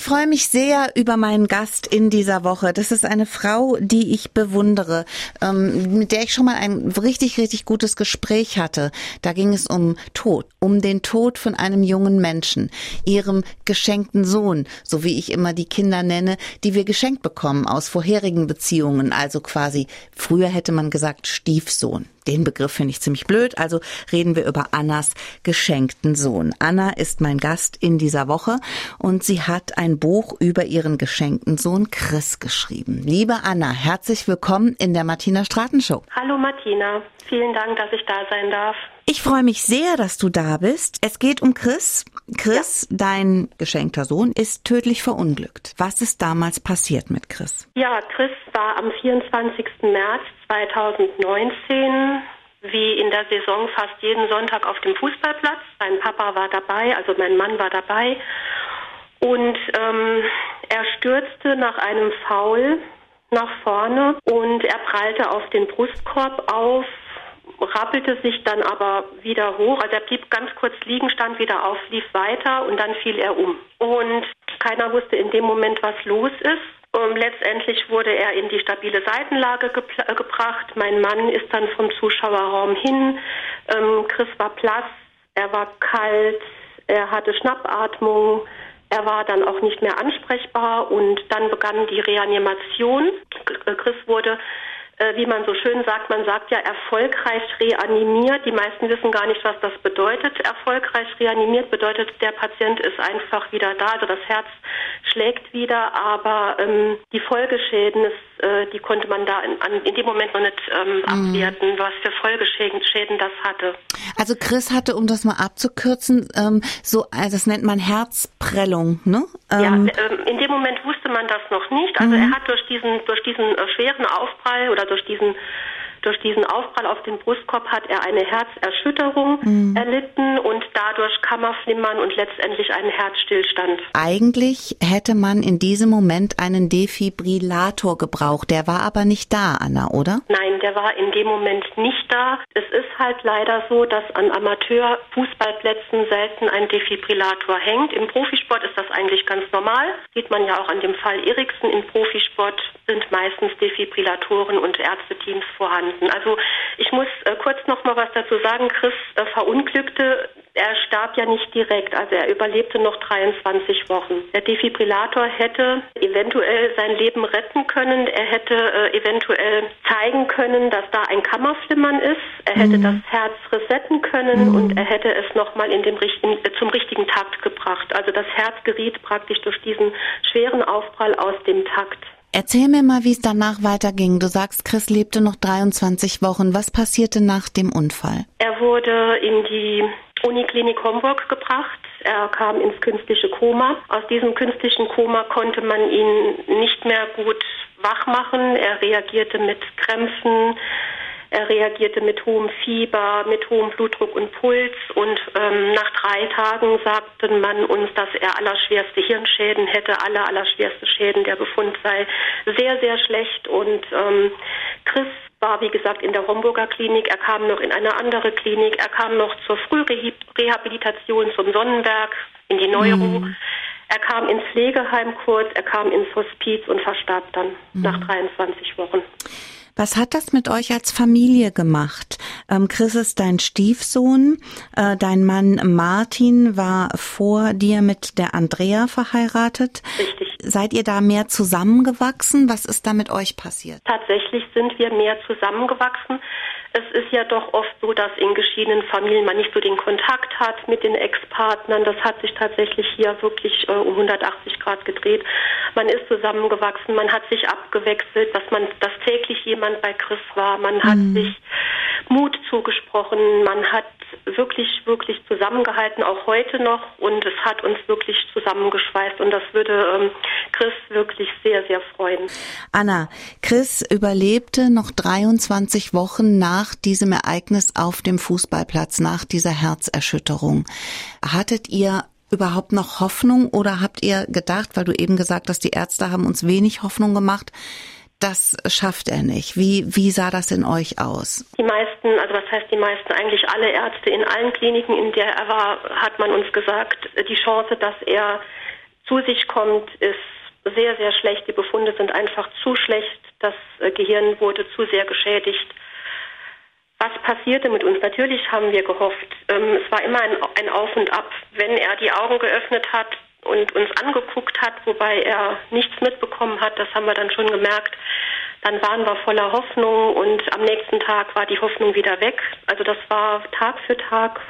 Ich freue mich sehr über meinen Gast in dieser Woche. Das ist eine Frau, die ich bewundere, ähm, mit der ich schon mal ein richtig, richtig gutes Gespräch hatte. Da ging es um Tod, um den Tod von einem jungen Menschen, ihrem geschenkten Sohn, so wie ich immer die Kinder nenne, die wir geschenkt bekommen aus vorherigen Beziehungen. Also quasi, früher hätte man gesagt Stiefsohn. Den Begriff finde ich ziemlich blöd, also reden wir über Annas geschenkten Sohn. Anna ist mein Gast in dieser Woche und sie hat ein Buch über ihren geschenkten Sohn Chris geschrieben. Liebe Anna, herzlich willkommen in der Martina Straten Show. Hallo Martina, vielen Dank, dass ich da sein darf. Ich freue mich sehr, dass du da bist. Es geht um Chris. Chris, ja. dein geschenkter Sohn, ist tödlich verunglückt. Was ist damals passiert mit Chris? Ja, Chris war am 24. März 2019 wie in der Saison fast jeden Sonntag auf dem Fußballplatz. Sein Papa war dabei, also mein Mann war dabei. Und ähm, er stürzte nach einem Foul nach vorne und er prallte auf den Brustkorb auf, rappelte sich dann aber wieder hoch. Also er blieb ganz kurz liegen, stand wieder auf, lief weiter und dann fiel er um. Und keiner wusste in dem Moment, was los ist. Und letztendlich wurde er in die stabile Seitenlage äh, gebracht. Mein Mann ist dann vom Zuschauerraum hin. Ähm, Chris war blass, er war kalt, er hatte Schnappatmung. Er war dann auch nicht mehr ansprechbar und dann begann die Reanimation. Chris wurde äh, wie man so schön sagt, man sagt ja erfolgreich reanimiert. Die meisten wissen gar nicht, was das bedeutet. Erfolgreich reanimiert bedeutet, der Patient ist einfach wieder da, also das Herz schlägt wieder, aber ähm, die Folgeschäden, ist, äh, die konnte man da in, an, in, dem Moment noch nicht ähm, mhm. abwerten, was für Folgeschäden Schäden das hatte. Also Chris hatte, um das mal abzukürzen, ähm, so, also das nennt man Herzprellung, ne? ja, ähm, ähm, in dem Moment wusste man das noch nicht. Also mhm. er hat durch diesen, durch diesen äh, schweren Aufprall oder durch diesen durch diesen Aufprall auf den Brustkorb hat er eine Herzerschütterung mhm. erlitten und dadurch Kammerflimmern und letztendlich einen Herzstillstand. Eigentlich hätte man in diesem Moment einen Defibrillator gebraucht. Der war aber nicht da, Anna, oder? Nein, der war in dem Moment nicht da. Es ist halt leider so, dass an Amateurfußballplätzen selten ein Defibrillator hängt. Im Profisport ist das eigentlich ganz normal. Sieht man ja auch an dem Fall Eriksen. Im Profisport sind meistens Defibrillatoren und Ärzteteams vorhanden. Also ich muss äh, kurz noch mal was dazu sagen. Chris äh, verunglückte. Er starb ja nicht direkt, also er überlebte noch 23 Wochen. Der Defibrillator hätte eventuell sein Leben retten können. Er hätte äh, eventuell zeigen können, dass da ein Kammerflimmern ist. Er hätte mhm. das Herz resetten können mhm. und er hätte es nochmal in dem richtigen, äh, zum richtigen Takt gebracht. Also das Herz geriet praktisch durch diesen schweren Aufprall aus dem Takt. Erzähl mir mal, wie es danach weiterging. Du sagst, Chris lebte noch 23 Wochen. Was passierte nach dem Unfall? Er wurde in die Uniklinik Homburg gebracht. Er kam ins künstliche Koma. Aus diesem künstlichen Koma konnte man ihn nicht mehr gut wach machen. Er reagierte mit Krämpfen, er reagierte mit hohem Fieber, mit hohem Blutdruck und Puls und ähm, nach drei Tagen sagte man uns, dass er allerschwerste Hirnschäden hätte, aller, allerschwerste Schäden. Der Befund sei sehr, sehr schlecht und ähm, Chris war, wie gesagt, in der Homburger Klinik. Er kam noch in eine andere Klinik. Er kam noch zur Frührehabilitation zum Sonnenberg, in die Neuro. Mhm. Er kam ins Pflegeheim kurz, er kam ins Hospiz und verstarb dann mhm. nach 23 Wochen. Was hat das mit euch als Familie gemacht? Ähm, Chris ist dein Stiefsohn. Äh, dein Mann Martin war vor dir mit der Andrea verheiratet. Richtig. Seid ihr da mehr zusammengewachsen? Was ist da mit euch passiert? Tatsächlich sind wir mehr zusammengewachsen. Es ist ja doch oft so, dass in geschiedenen Familien man nicht so den Kontakt hat mit den Ex-Partnern. Das hat sich tatsächlich hier wirklich äh, um 180 Grad gedreht. Man ist zusammengewachsen, man hat sich abgewechselt, dass man, dass täglich jemand bei Chris war. Man hat mhm. sich Mut zugesprochen. Man hat wirklich, wirklich zusammengehalten, auch heute noch. Und es hat uns wirklich zusammengeschweißt. Und das würde ähm, Chris wirklich sehr, sehr freuen. Anna, Chris überlebte noch 23 Wochen nach diesem Ereignis auf dem Fußballplatz, nach dieser Herzerschütterung. Hattet ihr überhaupt noch Hoffnung oder habt ihr gedacht, weil du eben gesagt hast, die Ärzte haben uns wenig Hoffnung gemacht, das schafft er nicht. Wie, wie sah das in euch aus? Die meisten, also was heißt die meisten, eigentlich alle Ärzte in allen Kliniken, in der er war, hat man uns gesagt, die Chance, dass er zu sich kommt, ist sehr, sehr schlecht. Die Befunde sind einfach zu schlecht. Das äh, Gehirn wurde zu sehr geschädigt. Was passierte mit uns? Natürlich haben wir gehofft. Ähm, es war immer ein, ein Auf und Ab. Wenn er die Augen geöffnet hat und uns angeguckt hat, wobei er nichts mitbekommen hat, das haben wir dann schon gemerkt, dann waren wir voller Hoffnung und am nächsten Tag war die Hoffnung wieder weg. Also das war Tag für Tag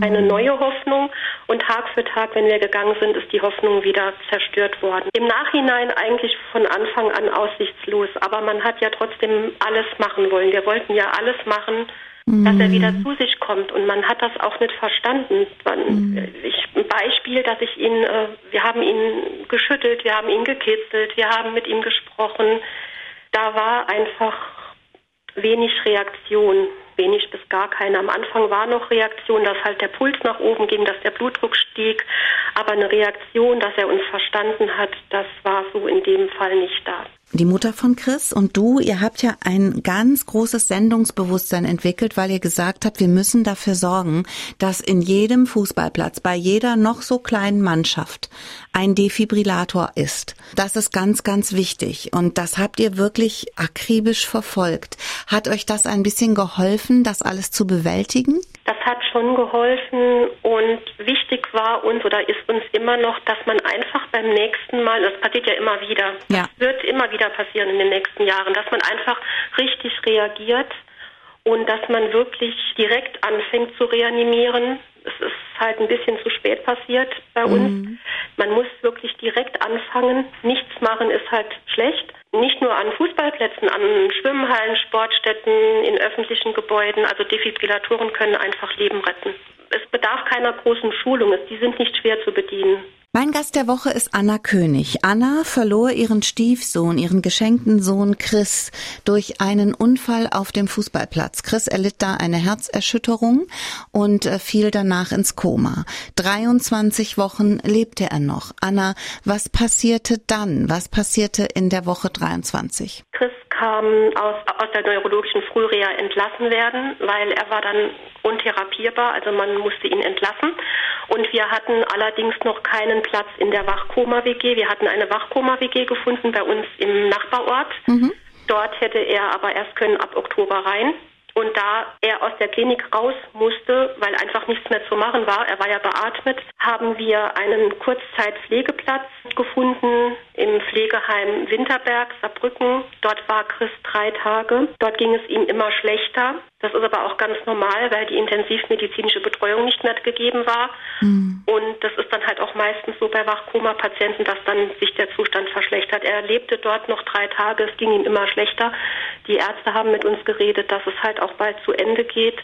eine mhm. neue Hoffnung und Tag für Tag, wenn wir gegangen sind, ist die Hoffnung wieder zerstört worden. Im Nachhinein eigentlich von Anfang an aussichtslos, aber man hat ja trotzdem alles machen wollen. Wir wollten ja alles machen, dass er wieder mhm. zu sich kommt und man hat das auch nicht verstanden. Mhm. Ich, ein Beispiel, dass ich ihn, äh, wir haben ihn geschüttelt, wir haben ihn gekitzelt, wir haben mit ihm gesprochen. Da war einfach wenig Reaktion wenig bis gar keine. Am Anfang war noch Reaktion, dass halt der Puls nach oben ging, dass der Blutdruck stieg, aber eine Reaktion, dass er uns verstanden hat, das war so in dem Fall nicht da. Die Mutter von Chris und du, ihr habt ja ein ganz großes Sendungsbewusstsein entwickelt, weil ihr gesagt habt, wir müssen dafür sorgen, dass in jedem Fußballplatz, bei jeder noch so kleinen Mannschaft ein Defibrillator ist. Das ist ganz, ganz wichtig. Und das habt ihr wirklich akribisch verfolgt. Hat euch das ein bisschen geholfen, das alles zu bewältigen? Das hat schon geholfen und wichtig war uns oder ist uns immer noch, dass man einfach beim nächsten Mal, das passiert ja immer wieder, ja. wird immer wieder passieren in den nächsten Jahren, dass man einfach richtig reagiert und dass man wirklich direkt anfängt zu reanimieren. Es ist halt ein bisschen zu spät passiert bei uns. Mhm. Man muss wirklich direkt anfangen. Nichts machen ist halt schlecht nicht nur an Fußballplätzen, an Schwimmhallen, Sportstätten, in öffentlichen Gebäuden. Also Defibrillatoren können einfach Leben retten. Es bedarf keiner großen Schulung. Die sind nicht schwer zu bedienen. Mein Gast der Woche ist Anna König. Anna verlor ihren Stiefsohn, ihren geschenkten Sohn Chris, durch einen Unfall auf dem Fußballplatz. Chris erlitt da eine Herzerschütterung und äh, fiel danach ins Koma. 23 Wochen lebte er noch. Anna, was passierte dann? Was passierte in der Woche 23? Chris kam aus, aus der neurologischen Frühreha entlassen werden, weil er war dann untherapierbar, also man musste ihn entlassen. Und wir hatten allerdings noch keinen Platz in der Wachkoma-WG. Wir hatten eine Wachkoma-WG gefunden bei uns im Nachbarort. Mhm. Dort hätte er aber erst können ab Oktober rein. Und da er aus der Klinik raus musste, weil einfach nichts mehr zu machen war, er war ja beatmet, haben wir einen Kurzzeitpflegeplatz gefunden im Pflegeheim Winterberg, Saarbrücken. Dort war Chris drei Tage. Dort ging es ihm immer schlechter. Das ist aber auch ganz normal, weil die intensivmedizinische Betreuung nicht mehr gegeben war. Mhm. Und das ist dann halt auch meistens so bei Wachkoma-Patienten, dass dann sich der Zustand verschlechtert. Er lebte dort noch drei Tage, es ging ihm immer schlechter. Die Ärzte haben mit uns geredet, dass es halt auch bald zu Ende geht.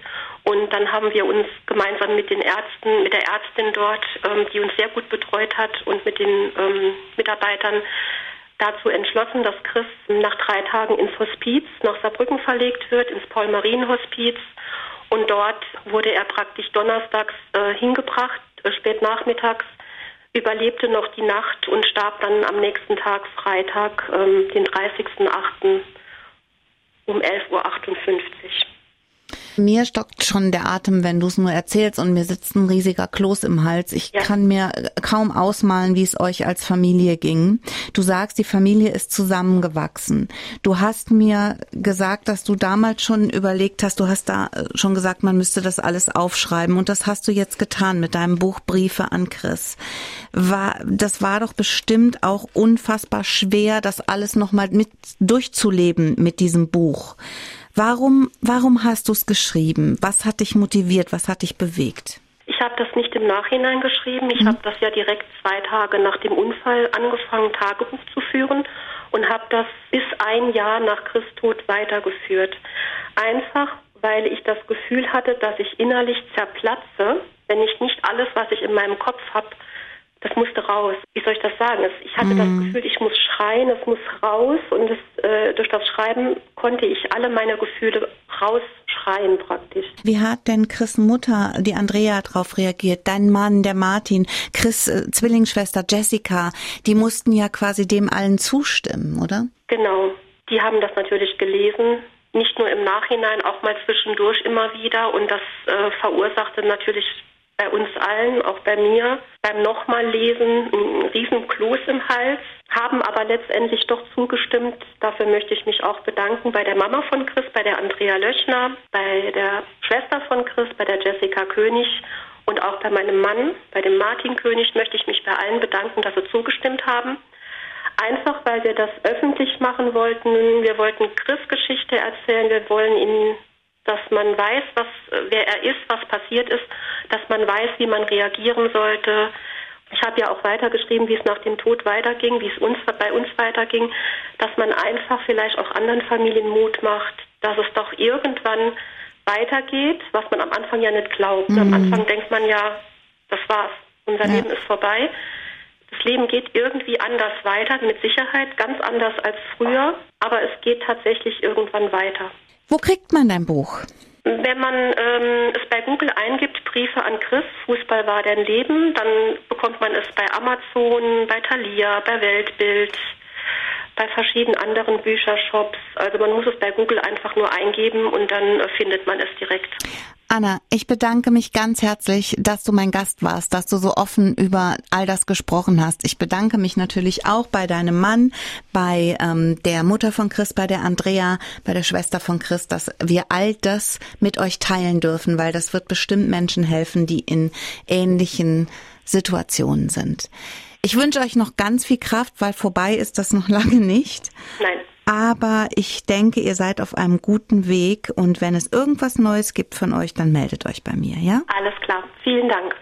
Und dann haben wir uns gemeinsam mit den Ärzten, mit der Ärztin dort, ähm, die uns sehr gut betreut hat und mit den ähm, Mitarbeitern dazu entschlossen, dass Chris nach drei Tagen ins Hospiz nach Saarbrücken verlegt wird, ins Paul-Marien-Hospiz. Und dort wurde er praktisch donnerstags äh, hingebracht, äh, spät nachmittags, überlebte noch die Nacht und starb dann am nächsten Tag, Freitag, ähm, den 30.08. um 11.58 Uhr. Mir stockt schon der Atem, wenn du es nur erzählst und mir sitzt ein riesiger Kloß im Hals. Ich ja. kann mir kaum ausmalen, wie es euch als Familie ging. Du sagst, die Familie ist zusammengewachsen. Du hast mir gesagt, dass du damals schon überlegt hast, du hast da schon gesagt, man müsste das alles aufschreiben und das hast du jetzt getan mit deinem Buch Briefe an Chris. War, das war doch bestimmt auch unfassbar schwer, das alles nochmal mit durchzuleben mit diesem Buch. Warum, warum hast du es geschrieben? Was hat dich motiviert? Was hat dich bewegt? Ich habe das nicht im Nachhinein geschrieben. Ich mhm. habe das ja direkt zwei Tage nach dem Unfall angefangen, Tagebuch zu führen und habe das bis ein Jahr nach Christod weitergeführt. Einfach, weil ich das Gefühl hatte, dass ich innerlich zerplatze, wenn ich nicht alles, was ich in meinem Kopf habe, das musste raus. Wie soll ich das sagen? Ich hatte mm. das mhm. Gefühl, ich muss schreien, es muss raus und es, äh, durch das Schreiben konnte ich alle meine Gefühle rausschreien praktisch. Wie hat denn Chris Mutter, die Andrea, darauf reagiert? Dein Mann, der Martin, Chris äh, Zwillingsschwester Jessica, die mussten ja quasi dem allen zustimmen, oder? Genau. Die haben das natürlich gelesen, nicht nur im Nachhinein, auch mal zwischendurch immer wieder und das äh, verursachte natürlich bei uns allen, auch bei mir, beim nochmal lesen ein riesen Kloß im Hals, haben aber letztendlich doch zugestimmt. Dafür möchte ich mich auch bedanken bei der Mama von Chris, bei der Andrea Löschner, bei der Schwester von Chris, bei der Jessica König und auch bei meinem Mann, bei dem Martin König, möchte ich mich bei allen bedanken, dass sie zugestimmt haben. Einfach weil wir das öffentlich machen wollten. Wir wollten Chris Geschichte erzählen. Wir wollen ihn dass man weiß, was, wer er ist, was passiert ist, dass man weiß, wie man reagieren sollte. Ich habe ja auch weitergeschrieben, wie es nach dem Tod weiterging, wie es uns bei uns weiterging, dass man einfach vielleicht auch anderen Familien Mut macht, dass es doch irgendwann weitergeht, was man am Anfang ja nicht glaubt. Mhm. Am Anfang denkt man ja, das war's, unser ja. Leben ist vorbei. Das Leben geht irgendwie anders weiter, mit Sicherheit, ganz anders als früher, aber es geht tatsächlich irgendwann weiter. Wo kriegt man dein Buch? Wenn man ähm, es bei Google eingibt, Briefe an Chris, Fußball war dein Leben, dann bekommt man es bei Amazon, bei Thalia, bei Weltbild, bei verschiedenen anderen Büchershops. Also man muss es bei Google einfach nur eingeben und dann äh, findet man es direkt. Anna, ich bedanke mich ganz herzlich, dass du mein Gast warst, dass du so offen über all das gesprochen hast. Ich bedanke mich natürlich auch bei deinem Mann, bei ähm, der Mutter von Chris, bei der Andrea, bei der Schwester von Chris, dass wir all das mit euch teilen dürfen, weil das wird bestimmt Menschen helfen, die in ähnlichen Situationen sind. Ich wünsche euch noch ganz viel Kraft, weil vorbei ist das noch lange nicht. Nein. Aber ich denke, ihr seid auf einem guten Weg und wenn es irgendwas Neues gibt von euch, dann meldet euch bei mir, ja? Alles klar. Vielen Dank.